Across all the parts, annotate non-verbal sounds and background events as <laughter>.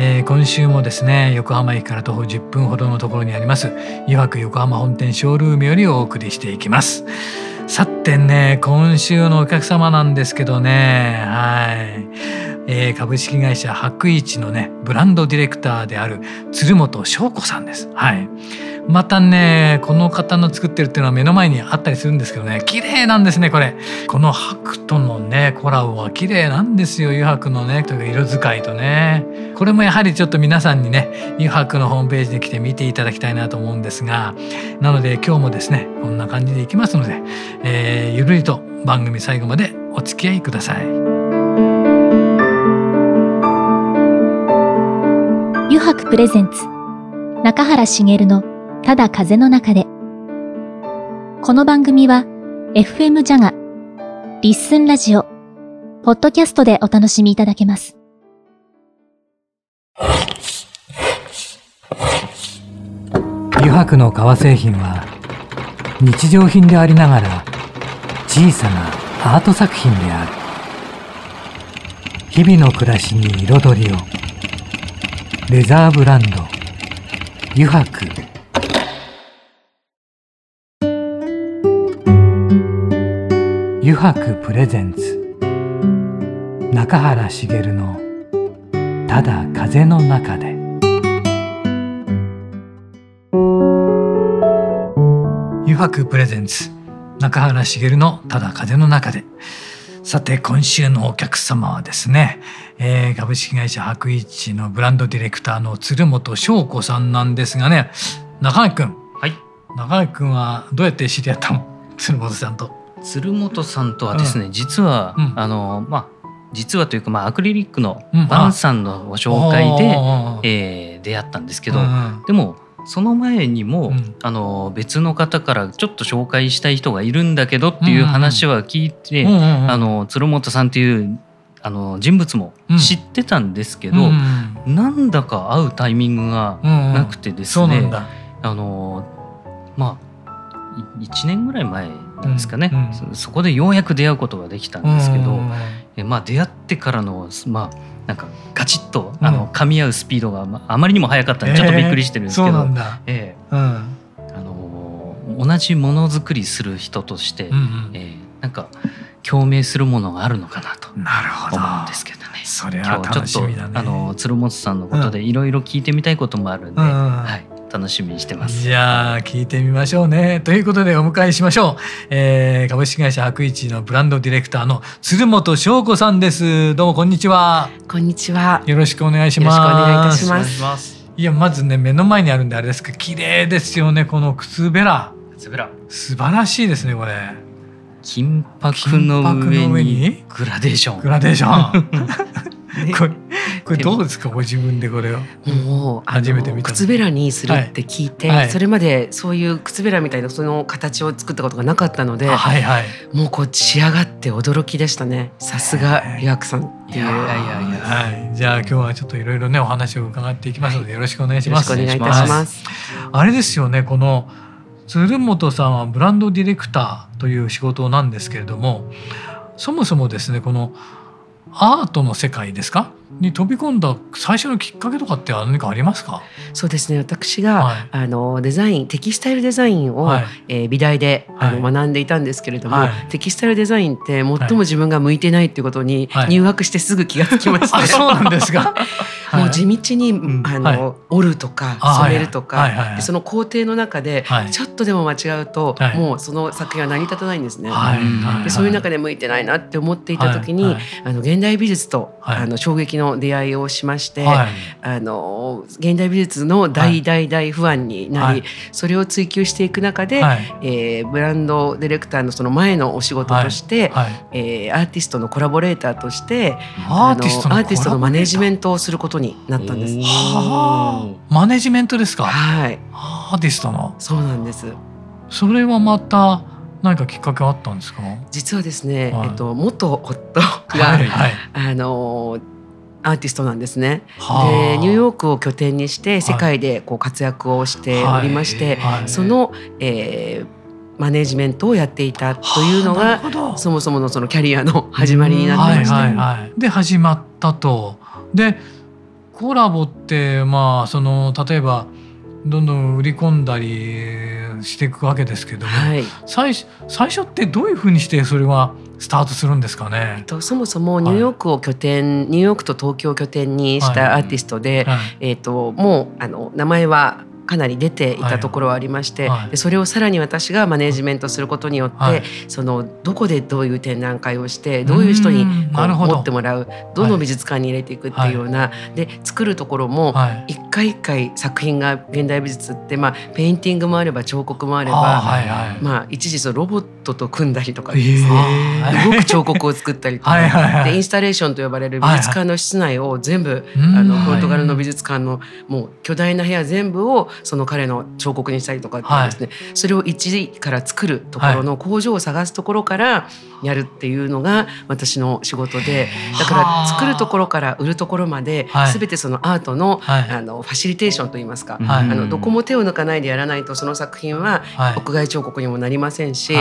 えー、今週もですね横浜駅から徒歩10分ほどのところにあります湯白横浜本店ショールームよりお送りしていきます。さてね今週のお客様なんですけどねはい、えー、株式会社白一のねブランドディレクターである鶴本翔子さんです。はい。またねこの方の作ってるっていうのは目の前にあったりするんですけどね。綺麗なんですねこれ。この白とのねコラボは綺麗なんですよ。油白のねというか色使いとね。これもやはりちょっと皆さんにね油白のホームページで来て見ていただきたいなと思うんですが。なので今日もですねこんな感じでいきますので、えー、ゆるりと番組最後までお付き合いください。油白プレゼンツ中原茂のただ風の中で。この番組は FM ジャガ、リッスンラジオ、ポッドキャストでお楽しみいただけます。油白の革製品は日常品でありながら小さなアート作品である。日々の暮らしに彩りを。レザーブランド油白油白プレゼンツ。中原茂の「ただ風の中で」油白プレゼンツ。中原茂の「ただ風の中で」さて今週のお客様はですね、えー、株式会社白一のブランドディレクターの鶴本翔子さんなんですがね。中垣君。はい。中垣君はどうやって知り合ったの？鶴本さんと鶴本さんとはですね、うん、実は、うん、あのまあ実はというか、まあ、アクリリックのバンさんのご紹介で、うん、えー、出会ったんですけど、でもその前にも、うん、あの別の方からちょっと紹介したい人がいるんだけどっていう話は聞いて、うんうん、あの鶴本さんっていうあの人物も知ってたんですけど、うんうん、なんだか会うタイミングがなくてですね、うんうん、あのまあ1年ぐらい前なんですかね、うんうん、そこでようやく出会うことができたんですけど、うんうん、えまあ、出会ってからの、まあ、なんかガチッとあの噛み合うスピードがあまりにも速かったんでちょっとびっくりしてるんですけど、えー、あの同じものづくりする人として、うんうん、えー、なんか共鳴するものがあるのかなと思うんですけどね。それは楽しみだね。あの鶴本さんのことでいろいろ聞いてみたいこともあるんで、うん、はい、楽しみにしてます。じゃあ聞いてみましょうね。ということでお迎えしましょう、えー、株式会社白一のブランドディレクターの鶴本翔子さんです。どうもこんにちは。こんにちは。よろしくお願いします。よろしくお願いいたします。いやまずね目の前にあるんであれですけど綺麗ですよねこの靴べら。靴べら。素晴らしいですねこれ。金箔の上に？グラデーション。グラデーション <laughs> これこれどうですかご自分でこれをもう初めて見た靴べらにするって聞いて、はい、それまでそういう靴べらみたいなその形を作ったことがなかったので、はいはい、もうこう仕上がって驚きでしたね。さすがリアクさんっていう。いやいやいやはい、じゃあ今日はちょっといろいろねお話を伺っていきますのでよろしくお願いします。よろしくお願いいたします。あれですよねこの鶴本さんはブランドディレクターという仕事なんですけれどもそもそもですねこのアートの世界ですか？に飛び込んだ最初のきっかけとかって何かありますか？そうですね。私が、はい、あのデザインテキスタイルデザインを、はい、えー、美大で、あの学んでいたんですけれども、はい、テキスタイルデザインって最も自分が向いてないっていうことに入学してすぐ気がつきました、そうなんですか？<laughs> もう地道に、あの折るとか染めるとか、その工程の中で、ちょっとでも間違うと、もうその作品は成り立たないんですね。でそういう中で向いてないなって思っていた時に、あの現代美術と、あの衝撃の出会いをしまして、はい、あの現代美術の大大大不安になり、はい、それを追求していく中で、はい、えー、ブランドディレクターのその前のお仕事として、はい、えー、アーティストのコラボレーターとしてアーティストのマネジメントをすることことになったんです。はあ、マネジメントですか？はい。アーティストの？そうなんです。それはまた何かきっかけあったんですか？実はですね、はい、えっと元夫が、はいはい、あのアーティストなんですね。でニューヨークを拠点にして世界でこう活躍をしておりまして、はいはい、その、えー、マネジメントをやっていたというのがそもそものそのキャリアの始まりになってまして、はいはいはい、で始まったと。でコラボってまあその例えばどんどん売り込んだりしていくわけですけども、はい、最最初ってどういうふうにしてそれはスタートするんですかね？とそもそもニューヨークを拠点、はい、ニューヨークと東京を拠点にしたアーティストで、はい、えっ、ー、ともうあの名前はかなり出ていたところはありまして、はい、でそれをさらに私がマネジメントすることによって、はい、そのどこでどういう展覧会をしてどういう人にこう持ってもらうどの美術館に入れていくっていうような、はい、で作るところも一回一回作品が現代美術って、まあ、ペインティングもあれば彫刻もあれば、はいはい、まあ、一時そのロボットと組んだりとかですね、動く彫刻を作ったりとかでインスタレーションと呼ばれる美術館の室内を全部、あのポルトガルの美術館のもう巨大な部屋全部をその彼の彫刻にしたりとかってですね、はい、それを一時から作るところの工場を探すところからやるっていうのが私の仕事でだから作るところから売るところまで全てそのアートの,、あのファシリテーションといいますか、あのどこも手を抜かないでやらないとその作品は屋外彫刻にもなりませんし、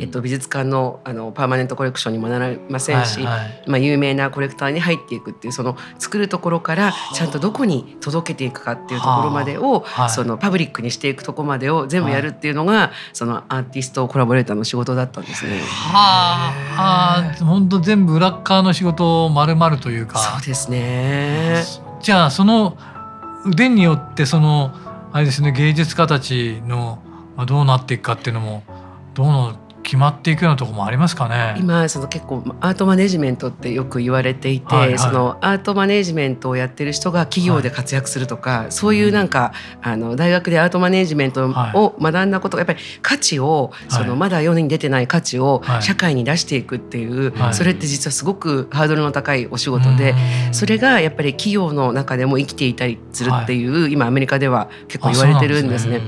えっと、美術館のあのパーマネントコレクションにもなりませんし、まあ、有名なコレクターに入っていくっていうその作るところからちゃんとどこに届けていくかっていうところまでをそのパブリックにしていくとこまでを全部やるっていうのがそのアーティストコラボレーターの仕事だったんですね。はあ、本当全部裏側の仕事を丸々というか。そうですね。じゃあその腕によってそのあれですね芸術家たちのどうなっていくかっていうのもどうの決まっていくようなところもありますかね。今その結構アートマネジメントってよく言われていて、はいはい、そのアートマネジメントをやってる人が企業で活躍するとか、はい、そういうなんかあの大学でアートマネジメントを学んだことがやっぱり価値をそのまだ世に出てない価値を社会に出していくっていう、はい、それって実はすごくハードルの高いお仕事で、それがやっぱり企業の中でも生きていたりするっていう、今アメリカでは結構言われてるんですね。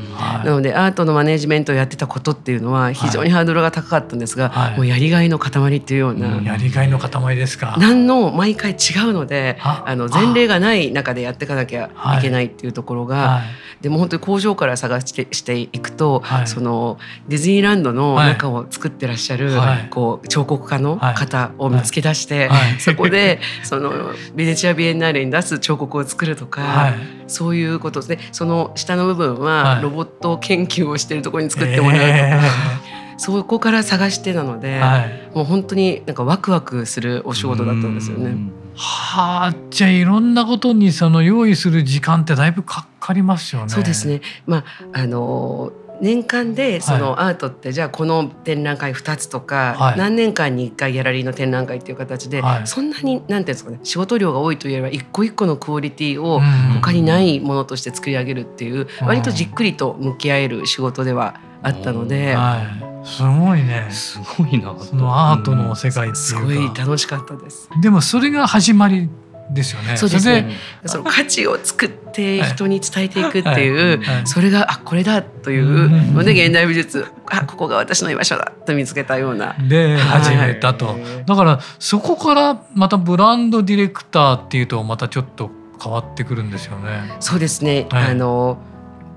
なのでアートのマネジメントをやってたことっていうのは非常にハードルが高かったんですが、はい、もうやりがいの塊っていうような、うん、やりがいの塊ですか。何の毎回違うのであの前例がない中でやっていかなきゃいけないっていうところが、はい、でも本当に工場から探してしていくと、はい、そのディズニーランドの中を作ってらっしゃる、こう彫刻家の方を見つけ出して、そこでそのベネチア・ビエンナーレに出す彫刻を作るとか、そういうことでその下の部分はロボット研究をしているところに作ってもらうとか。えーそこから探してなので、はい、もう本当になんかワクワクするお仕事だったんですよね。はあ、じゃあいろんなことにその用意する時間ってだいぶかかりますよね。そうですね。まああの年間でそのアートって、じゃあこの展覧会2つとか、はい、何年間に1回ギャラリーの展覧会っていう形で、はい、そんなに何ていうんですかね仕事量が多いといえば一個一個のクオリティを他にないものとして作り上げるっていう、割とじっくりと向き合える仕事ではあったので。はいすごいねすごいなそのアートの世界っていうか、うん、すごい楽しかったですでもそれが始まりですよね。そうですね。その価値を作って人に伝えていくっていう、それがあこれだというので現代美術あここが私の居場所だと見つけたような。で始めたと。だからそこからまたブランドディレクターっていうとまたちょっと変わってくるんですよね。そうですね。あの。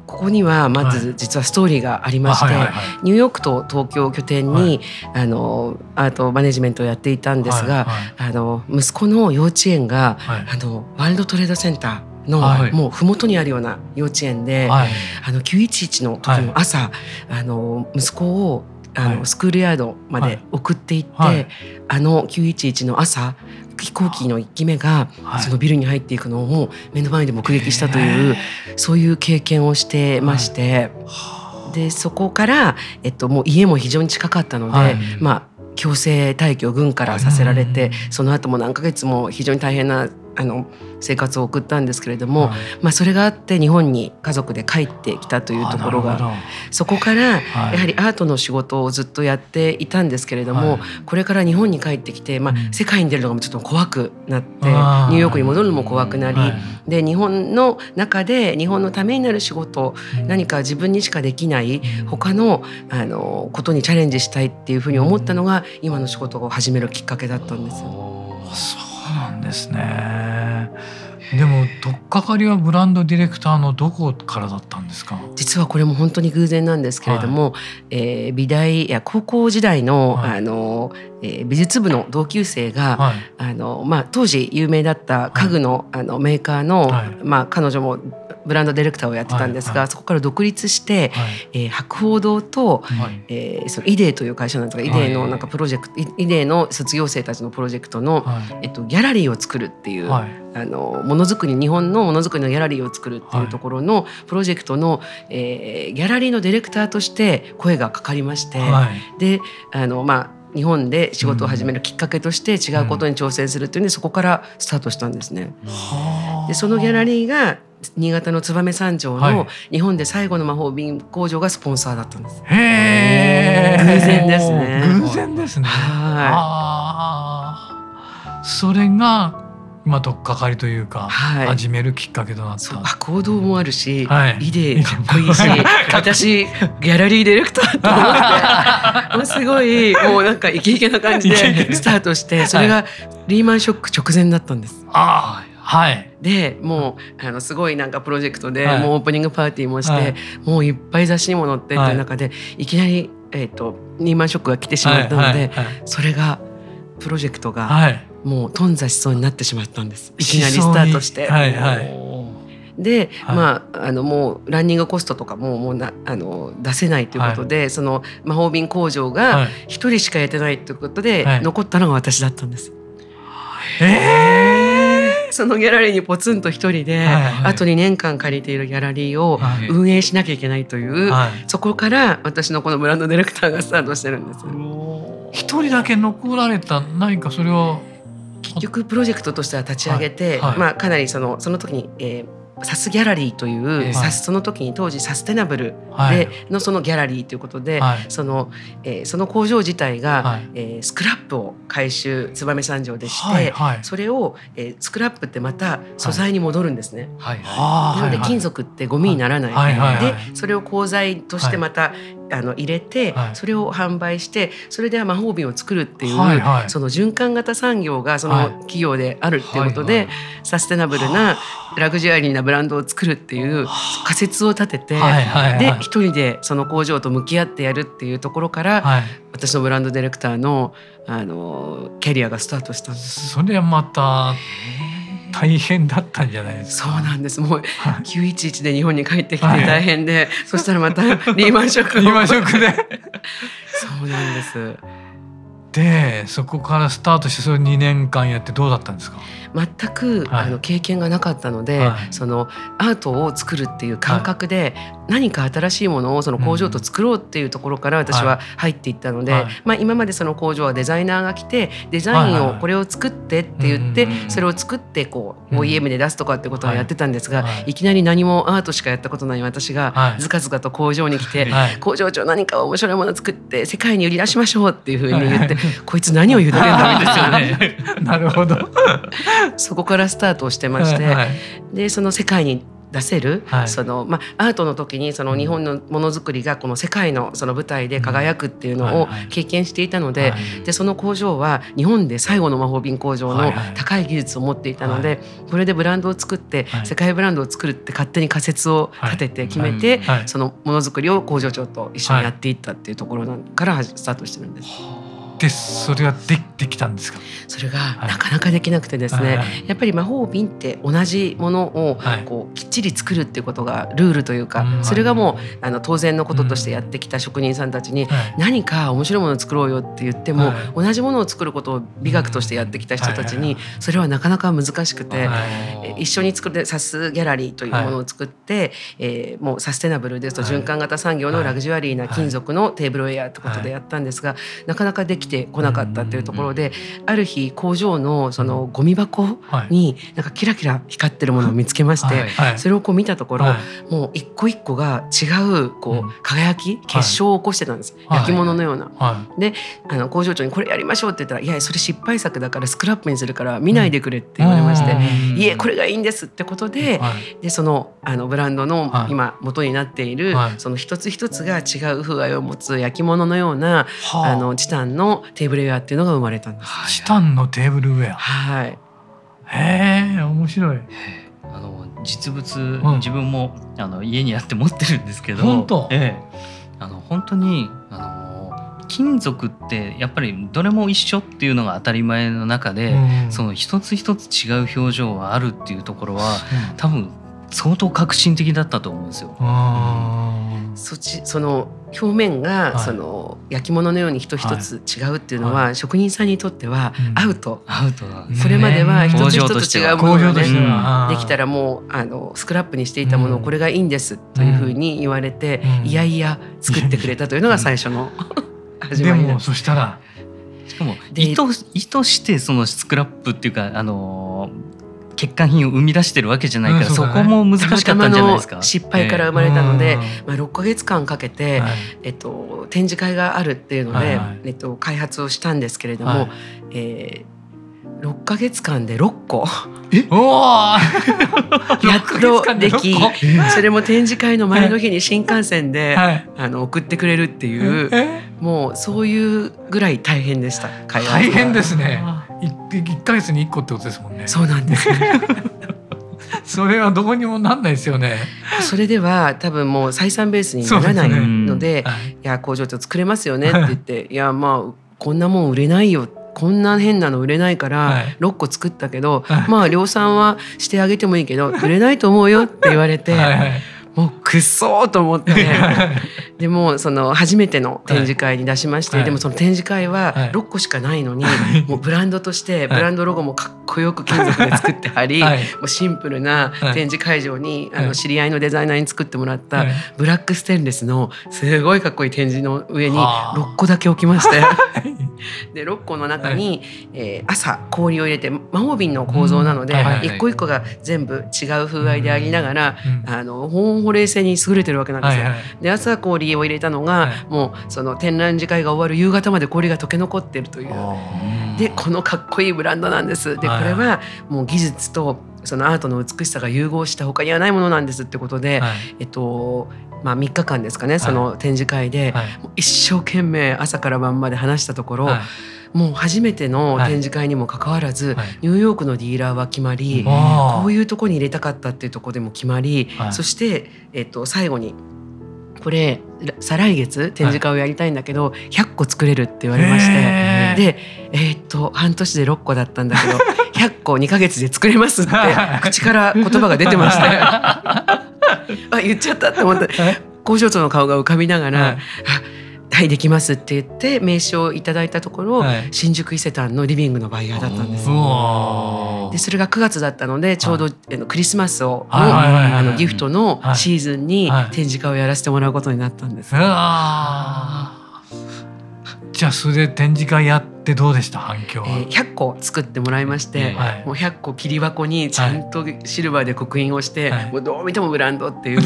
ここにはまず実はストーリーがありまして、ニューヨークと東京を拠点に、あのアートマネジメントをやっていたんですが、あの息子の幼稚園が、あのワールドトレードセンターの、はい、もう麓にあるような幼稚園で、はい、あの911の時の朝、はい、あの息子をあの、スクールヤードまで送っていって、あの911の朝飛行機の1機目がそのビルに入っていくのを目の前で目撃したという、そういう経験をしてまして、でそこから、えっと、もう家も非常に近かったので、まあ強制退去軍からさせられて、その後も何ヶ月も非常に大変なあの生活を送ったんですけれども、はい、まあ、それがあって日本に家族で帰ってきたというところがそこからやはりアートの仕事をずっとやっていたんですけれども、はい、これから日本に帰ってきて、まあ、世界に出るのがちょっと怖くなって、ニューヨークに戻るのも怖くなり、で日本の中で日本のためになる仕事、何か自分にしかできない他のあのことにチャレンジしたいっていうふうに思ったのが今の仕事を始めるきっかけだったんですなんですね。でも取っかかりはブランドディレクターのどこからだったんですか？実はこれも本当に偶然なんですけれども、はい、えー、美大や高校時代のはい、あのえー、美術部の同級生が、はい、あのまあ、当時有名だった家具の,、あのメーカーの、まあ、彼女もブランドディレクターをやってたんですが、そこから独立して、はい、えー、博報堂と、はい、えー、そのイデーという会社なんですがイデーのなんかプロジェクト、イデーの卒業生たちのプロジェクトの、はい、えっと、ギャラリーを作るっていう、はい、あのものづくり日本のものづくりのギャラリーを作るっていうところのプロジェクトの、えー、ギャラリーのディレクターとして声がかかりまして、であのまあ日本で仕事を始めるきっかけとして違うことに挑戦するっていうんでそこからスタートしたんですね。でそのギャラリーが新潟の燕三条の日本で最後の魔法瓶工場がスポンサーだったんです。へえ。偶然ですね。偶然ですね。はい。それがまあ、とっかかりというか、はい、始めるきっかけとなったあ行動もあるし、はい、イデーかっこいいし <laughs> 私ギャラリーディレクターと思ってすごいもうなんかイケイケな感じでスタートしてそれがリーマンショック直前だったんです。あはい、でもうあのすごいなんかプロジェクトで、はい、もうオープニングパーティーもして、はい、もういっぱい雑誌にも載ってっていう中で、い、きなり、えーと、リーマンショックが来てしまったので、それがプロジェクトがもう頓挫しそうになってしまったんです。いきなりスタートして。はいはい。で、はい、まああのもうランニングコストとかももうなあの出せないということで、はい、その魔法瓶工場が一人しかやってないということで、はい、残ったのが私だったんです。えー、<laughs> そのギャラリーにポツンと一人で、あと2年間借りているギャラリーを運営しなきゃいけないという、はい、そこから私のこのブランドディレクターがスタートしてるんです。一人だけ残られた何かそれは。結局プロジェクトとしては立ち上げて、はい。はい、まあ、かなりそのその時に、えー、サスギャラリーという、はい、その時に当時サステナブルでのそのギャラリーということで、はい、そのえー、その工場自体が、はい、えー、スクラップを回収燕三条でして、はいはい、それを、えー、スクラップってまた素材に戻るんですね。はい。はい、なので金属ってゴミにならない、はいはいはい、でそれを鋼材としてまた、あの入れて、それを販売してそれで魔法瓶を作るっていう、はいはい、その循環型産業がその企業であるっていうことで、はいはい、サステナブルなラグジュアリーなブランドを作るっていう仮説を立てて、はいはいはい、で一人でその工場と向き合ってやるっていうところから、はい、私のブランドディレクターのあのキャリアがスタートしたんです。それはまた大変だったんじゃないですか？そうなんです。もう九一一で日本に帰ってきて大変で、はい、そしたらまたリーマンショック。リーマンショックで。そうなんです。でそこからスタートしてそれ2年間やってどうだったんですか？全く、はい、あの経験がなかったので、はい、そのアートを作るっていう感覚で、何か新しいものをその工場と作ろうっていうところから私は入っていったので、はい、まあ、今までその工場はデザイナーが来てデザインをこれを作ってって言って、それを作ってこう OEM で出すとかってことはやってたんですが、い。きなり何もアートしかやったことない私がずかずかと工場に来て、工場長何か面白いものを作って世界に売り出しましょうっていうふうに言って、こいつ何を言うてるんだみたいな。<laughs> なるほど。<laughs> そこからスタートしてまして、でその世界に出せる、はい、そのまあ、アートの時にその日本のものづくりがこの世界のその舞台で輝くっていうのを経験していたのででその工場は日本で最後の魔法瓶工場の高い技術を持っていたので、これでブランドを作って、世界ブランドを作るって勝手に仮説を立てて決めて、そのものづくりを工場長と一緒にやっていったっていうところからスタートしてるんです。でそれはでできたんですか？それがなかなかできなくてですね、はい、やっぱり魔法瓶って同じものをこうきっちり作るっていうことがルールというか、それがもうあの当然のこととしてやってきた職人さんたちに何か面白いものを作ろうよって言っても、同じものを作ることを美学としてやってきた人たちにそれはなかなか難しくて、一緒に作ってサスギャラリーというものを作って、えー、もうサステナブルですと循環型産業のラグジュアリーな金属のテーブルウェアってことでやったんですが、なかなかできてこなかったっていうところで、ある日工場のそのゴミ箱になんかキラキラ光ってるものを見つけまして、それをこう見たところ、もう一個一個が違うこう輝き結晶を起こしてたんです、焼き物のような。であの工場長にこれやりましょうって言ったら「いやそれ失敗作だからスクラップにするから見ないでくれ」って言われまして「いえこれがいいんです」ってことで,、でそのあのブランドの今元になっている、その一つ一つが違う風合いを持つ焼き物のような、あのチタンのテーブルウェアっていうのが生まれたんです。チタンのテーブルウェア。はい。へえ面白い。あの実物、うん、自分もあの家にあって持ってるんですけど、本当？ええ、あの本当にあの金属ってやっぱりどれも一緒っていうのが当たり前の中で、うん、その一つ一つ違う表情があるっていうところは、うん、多分相当革新的だったと思うんですよ。そっちその表面が、その焼き物のように一つ一つ違うっていうのは、職人さんにとってはアウト、アウトそれまでは一つ一つ違うものがね、できたらもうあのスクラップにしていたものをこれがいいんですというふうに言われて、いやいや作ってくれたというのが最初の <laughs> 始まりでもそしたら。しかも意図意図してそのスクラップっていうかあの欠陥品を生み出してるわけじゃないから、うんそね、そこも難しかったんじゃないですか？失敗から生まれたので、まあ6か月間かけて、はい、えっと展示会があるっていうので、はいはい、えっと開発をしたんですけれども、はい、えー、6か月間で6個。え？<laughs> おやっとでき <laughs> それも展示会の前の日に新幹線で、はい、あの送ってくれるっていうもうそういうぐらい大変でした大変ですね一ヶ月に一個ってことですもんね。そうなんです、<laughs> それはどこにもなんないですよね。それでは多分もう採算ベースにならないので、でね。はい、いや工場長作れますよねって言って、いやまあこんなもん売れないよ。こんな変なの売れないから6個作ったけど、はい、まあ量産はしてあげてもいいけど売れないと思うよって言われて。はいはいもうくっそーと思って。<laughs> でもその初めての展示会に出しまして、はい、でもその展示会は6個しかないのに、はい、もうブランドとしてブランドロゴもかっこよく金属で作って貼り、はい、もうシンプルな展示会場に、あの知り合いのデザイナーに作ってもらったブラックステンレスのすごいかっこいい展示の上に6個だけ置きまして。<laughs> で6個の中に、えー、朝氷を入れて魔法瓶の構造なので、一個一個が全部違う風合いでありながら、あの保温保冷性に優れてるわけなんですよ。で朝氷を入れたのが、もうその展覧次会が終わる夕方まで氷が溶け残ってるという。でこのかっこいいブランドなんです。でこれはもう技術とそのアートの美しさが融合した他にはないものなんですってことで、はい、えっとまあ、3日間ですかねその展示会で、はい、一生懸命朝から晩まで話したところ、はい、もう初めての展示会にもかかわらず、ニューヨークのディーラーは決まり、こういうとこに入れたかったっていうとこでも決まり、そして、えっと、最後にこれ再来月展示会をやりたいんだけど、はい、100個作れるって言われましてでえー、っと半年で6個だったんだけど100個2か月で作れますって <laughs> 口から言葉が出てました <laughs> あ言っちゃったって思って工場長の顔が浮かびながら、はい。はいできますって言って名刺をいただいたところ、はい、新宿伊勢丹のリビングのバイヤーだったんです。でそれが9月だったのでちょうど、はい、クリスマスをの,、あのギフトのシーズンに展示会をやらせてもらうことになったんです。じゃあそれで展示会やってどうでした？反響は、えー、100個作ってもらいまして、はい、もう100個切り箱にちゃんとシルバーで刻印をして、はい、もうどう見てもブランドっていう。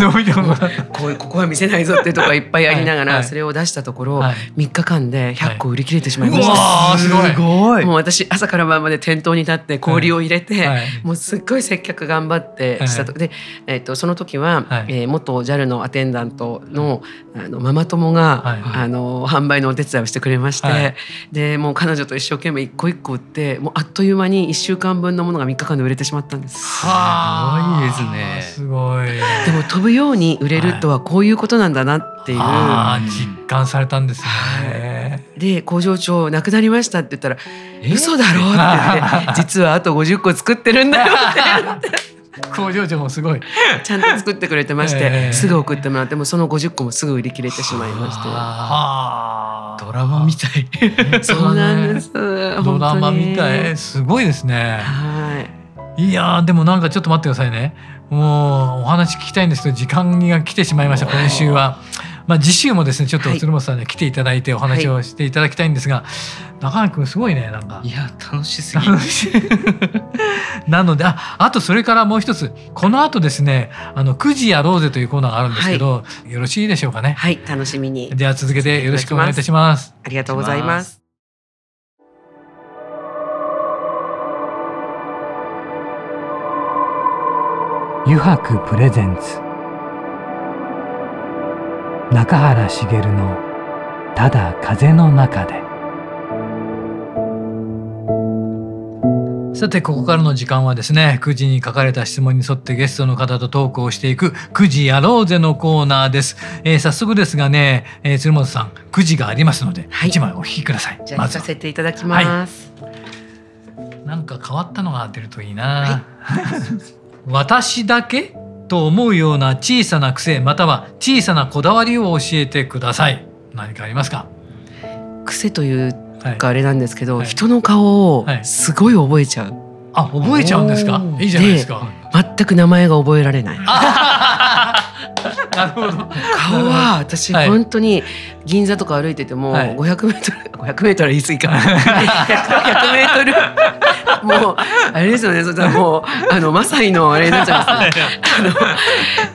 こうここは見せないぞっていうところいっぱいありながら、それを出したところ、はい、3日間で100個売り切れてしまいました、はい、すごい。もう私朝から晩まで店頭に立って氷を入れて、もうすっごい接客頑張ってしたと、で、えー、とその時は、はい、えー、元 JAL のアテンダントのあのママ友が、あの販売のお手伝いをしてくれまして、でもう彼女と一生懸命一個一個売ってもうあっという間に1週間分のものが3日間で売れてしまったんです。すごいですね。すごい。でも飛ぶように売れるとはこういうことなんだなっていう、はい、実感されたんですね。で工場長亡くなりましたって言ったら「嘘だろ」って言って「<laughs> 実はあと50個作ってるんだよ」って。<laughs> 工場長もすごいちゃんと作ってくれてまして、えー、すぐ送ってもらってもその50個もすぐ売り切れてしまいましてドラマみたい。<laughs> そうなんです、ドラマみたい。すごいですね。はい。いやでもなんかちょっと待ってくださいね。もうお話聞きたいんですけど時間が来てしまいました今週はまあ次週もですねちょっと鶴本さんに来ていただいてお話をしていただきたいんですが、はい、中野くんすごいねなんか。いや楽しすぎ <laughs> なのでああとそれからもう一つこの後ですねあの9時やろうぜというコーナーがあるんですけど、はい、よろしいでしょうかね。はい楽しみに。では続けてよろしくお願いいたします。ありがとうございます。油白プレゼンツ中原茂の「ただ風の中で」さてここからの時間はですね9時に書かれた質問に沿ってゲストの方とトークをしていく「9時やろうぜ」のコーナーです、えー、早速ですがね、えー、鶴本さん9時がありますので、はい、1枚お聞きください。じゃあ、ま、させていただきます、はい、なんか変わったのが出るといいな、はい。<laughs> 私だけ？と思うような小さな癖または小さなこだわりを教えてください。何かありますか？癖というかあれなんですけど、はい、人の顔をすごい覚えちゃう、はい、あ覚えちゃうんですか？いいじゃないですか。全く名前が覚えられない <laughs> <laughs> なるほど。顔は私本当に銀座とか歩いてても500メートル <laughs> 500メートル言い過ぎか100 <laughs> メートルもうあれですよね。それもうあのマサイのあれになっちゃうんですね。あの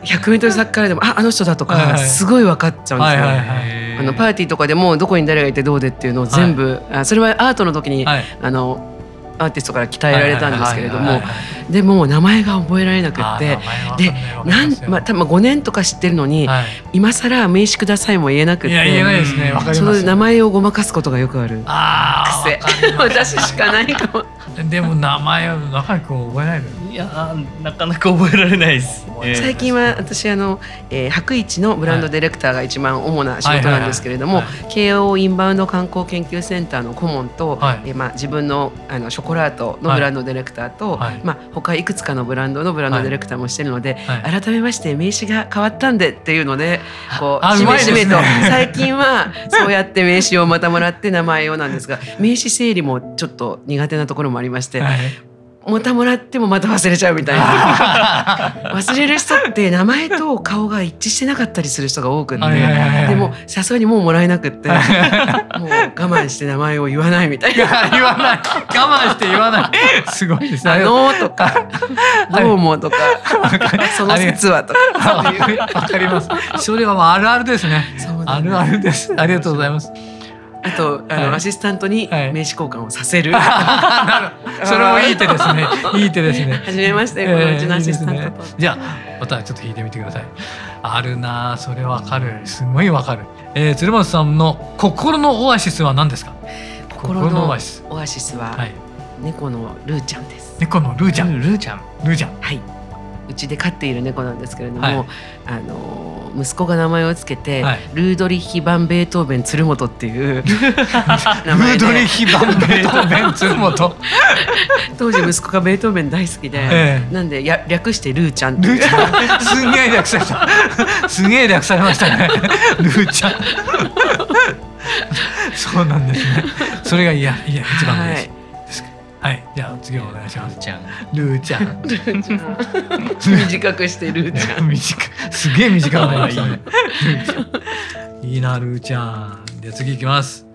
100メートル先からでもああの人だとかすごい分かっちゃうんですよ、あのパーティーとかでもどこに誰がいてどうでっていうのを全部、はい、それはアートの時に、はい、あのアーティストから鍛えられたんですけれどもでも名前が覚えられなくってでなんまあ多分5年とか知ってるのに、はい、今更名刺くださいも言えなくて言えないですね。その名前をごまかすことがよくある。癖。<laughs> 私しかないかも。でも名前を中井君覚えないいやなかなか覚えられないです、えー、最近は私あの、えー、白一のブランドディレクターが一番主な仕事なんですけれども、慶応インバウンド観光研究センターの顧問と、はい、えー、まあ、自分のあのショコラートのブランドディレクターと、はい、まあ、他いくつかのブランドのブランドディレクターもしてるので、はい、改めまして名刺が変わったんでっていうのでこうしめしめと、最近はそうやって名刺をまたもらって名前をなんですが名刺整理もちょっと苦手なところもありまして、またもらってもまた忘れちゃうみたいな。<laughs> 忘れる人って名前と顔が一致してなかったりする人が多くって。でもさすがにもうもらえなくって。<laughs> もう我慢して名前を言わないみたいな。言わない。我慢して言わない。すごいです。ねあのとかどうもとかその説はとか。わかります。それはあるあるですね。あるあるです。ありがとうございますあとあの、はい、アシスタントに名刺交換をさせる。<laughs> はい、それもいい手ですね。いい手ですね。<laughs> 初めまして、このうちのアシスタントと。えーね、じゃあまたちょっと弾いてみてください。あるなそれわかる。すごいわかる。えー、鶴本さんの心のオアシスは何ですか？心のオアシス。オアシスは、はい、猫のルーちゃんです。猫のルーちゃん。ルーちゃん。ルーちゃん。はい。うちで飼っている猫なんですけれども、はい、あの息子が名前をつけて、はい、ルードリヒ・バン・ベートーベン鶴本っていう <laughs> 名前で。ルードリヒ・バン・ベートーベン鶴本 <laughs> 当時息子がベートーベン大好きで、ええ、なんでや略してルーちゃんルーちゃん。すげえ略された。<laughs> すげえ略されましたね。ルーちゃん。そうなんですね。それがいやいや一番です、はいはい、じゃあ次お願いします。ちゃん。ルーちゃん。ルーちゃん。<laughs> 短くしてルーちゃん。短すげえ短くなりましたね。いいなルーちゃん。で次いきます。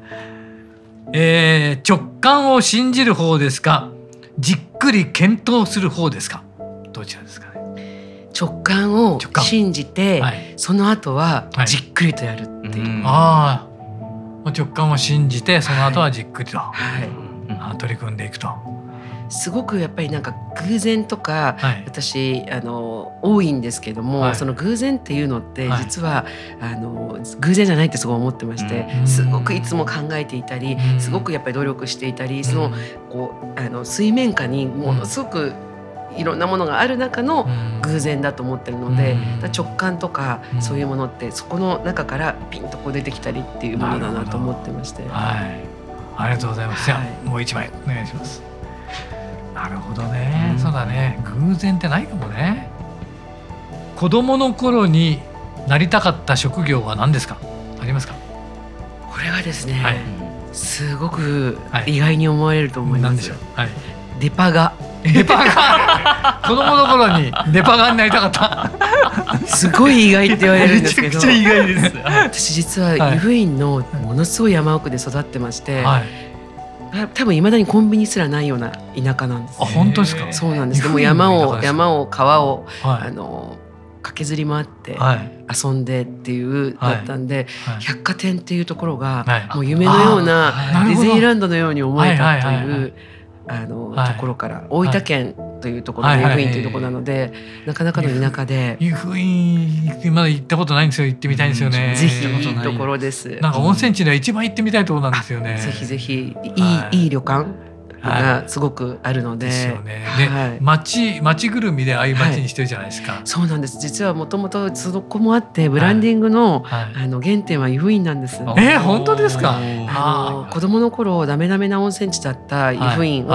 えー、直感を信じる方ですか？じっくり検討する方ですか？どちらですかね？直感を信じて、はい、その後はじっくりとやるっていう。はい、ああ。直感を信じてその後はじっくりと。はい取り組んでいくと。すごくやっぱりなんか偶然とか、はい、私あの多いんですけども、はい、その偶然っていうのって実は、はい、あの偶然じゃないってすごい思ってまして、うん、すごくいつも考えていたり、うん、すごくやっぱり努力していたり、うん、そのこうあの水面下にものすごくいろんなものがある中の偶然だと思ってるので、直感とかそういうものってそこの中からピンとこう出てきたりっていうものだなと思ってまして。はいありがとうございます。じゃあもう一枚お願いします。なるほどね、うん、そうだね。偶然ってないかもね。子供の頃になりたかった職業は何ですか？ありますか？これはですね、はい、すごく意外に思われると思います。はい、デパがデパが子供の頃にデパがになりたかったすごい意外って言われるんですけど。めちゃくちゃ意外です。私実は湯布院のものすごい山奥で育ってまして。はい多分いまだにコンビニすらないような田舎なんです。あ本当ですか？そうなんです。でも山を山を川を、はい、あの駆けずり回って遊んでっていうだったんで、はいはい、百貨店っていうところがもう夢のようなディズニーランドのように思えたという。あの、はい、ところから大分県というところの湯布院というところなので、はいはい、なかなかの田舎で。湯布院まだ行ったことないんですよ。行ってみたいんですよね、ぜひい。いところです。なんか温泉地では一番行ってみたいところなんですよね、ぜひぜひいい、いい旅館がすごくあるので。ですよね。で、はい、町町ぐるみでああいう町にしてるじゃないですか。はい、そうなんです。実はもともとそこもあってブランディングの、はい、あの原点は湯布院なんです。えー、本当ですか？あの子供の頃ダメダメな温泉地だった湯布院を、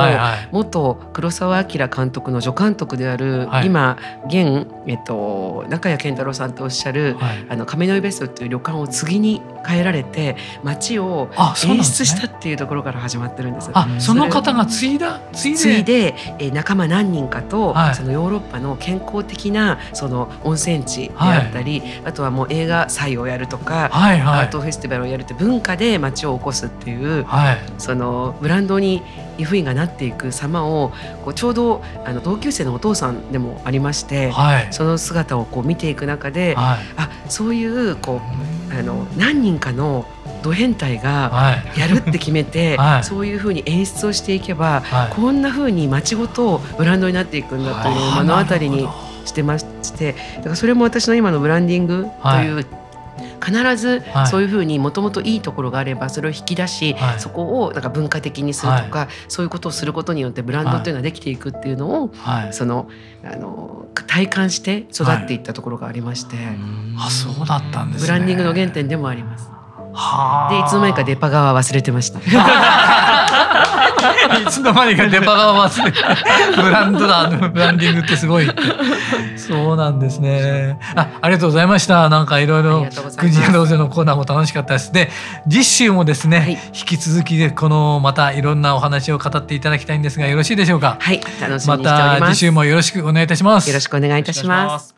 元黒澤明監督の助監督である、今現えっと中谷健太郎さんとおっしゃる、あの亀の井別荘という旅館を次に変えられて町を演出したっていうところから始まってるんです。あ、その方が継いだ。継いで。いで、えー、仲間何人かと、はい、そのヨーロッパの健康的なその温泉地であったり、はい、あとはもう映画祭をやるとか、はいはい、アートフェスティバルをやるって文化で街を起こすっていう、はい、そのブランドに湯布院がなっていく様をこうちょうどあの同級生のお父さんでもありまして、はい、その姿をこう見ていく中で、はい、あそういうこうあの何人かのド変態がやるって決めて、<laughs> はい、そういうふうに演出をしていけば、はい、こんなふうに街ごとブランドになっていくんだっていうのを目の当たりにしてましてだからそれも私の今のブランディングという、必ずそういうふうにもともといいところがあればそれを引き出し、はい、そこをなんか文化的にするとか、はい、そういうことをすることによってブランドっていうのができていくっていうのを、はい、そのあの体感して育っていったところがありまして、あそうだったんです、ね、ブランディングの原点でもあります。でいつの間にかデパ側忘れてました。<laughs> いつの間にかデパ側忘れてブランドだブランディングってすごいそうなんですね。あありがとうございました。なんかいろいろくじやローゼのコーナーも楽しかったです。で次週もですね、はい、引き続きでこのまたいろんなお話を語っていただきたいんですがよろしいでしょうか？はい楽しみまた次週もよろしくお願いいたします。よろしくお願いいたします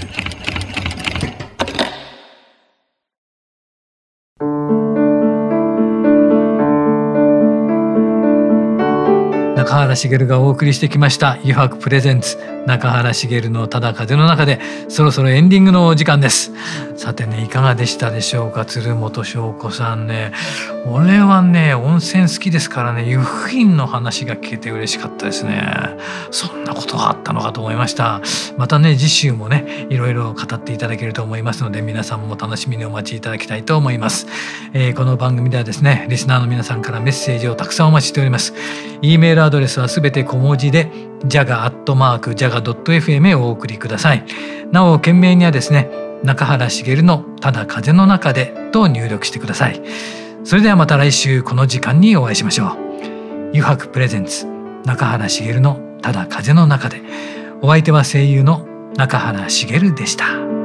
原茂がお送りしてきました「油白プレゼンツ。中原茂のただ風の中で」そろそろエンディングのお時間です。さてねいかがでしたでしょうか？鶴本翔子さんね。俺はね温泉好きですからね湯布院の話が聞けて嬉しかったですね。そんなことがあったのかと思いました。またね次週もねいろいろ語っていただけると思いますので皆さんも楽しみにお待ちいただきたいと思います、えー、この番組ではですねリスナーの皆さんからメッセージをたくさんお待ちしております。e メールアドレスはすべて小文字で jaga.jaga.fm へお送りください。なお、件名にはですね、中原茂のただ風の中でと入力してください。それではまた来週この時間にお会いしましょう。油白プレゼンツ中原茂のただ風の中で。お相手は声優の中原茂でした。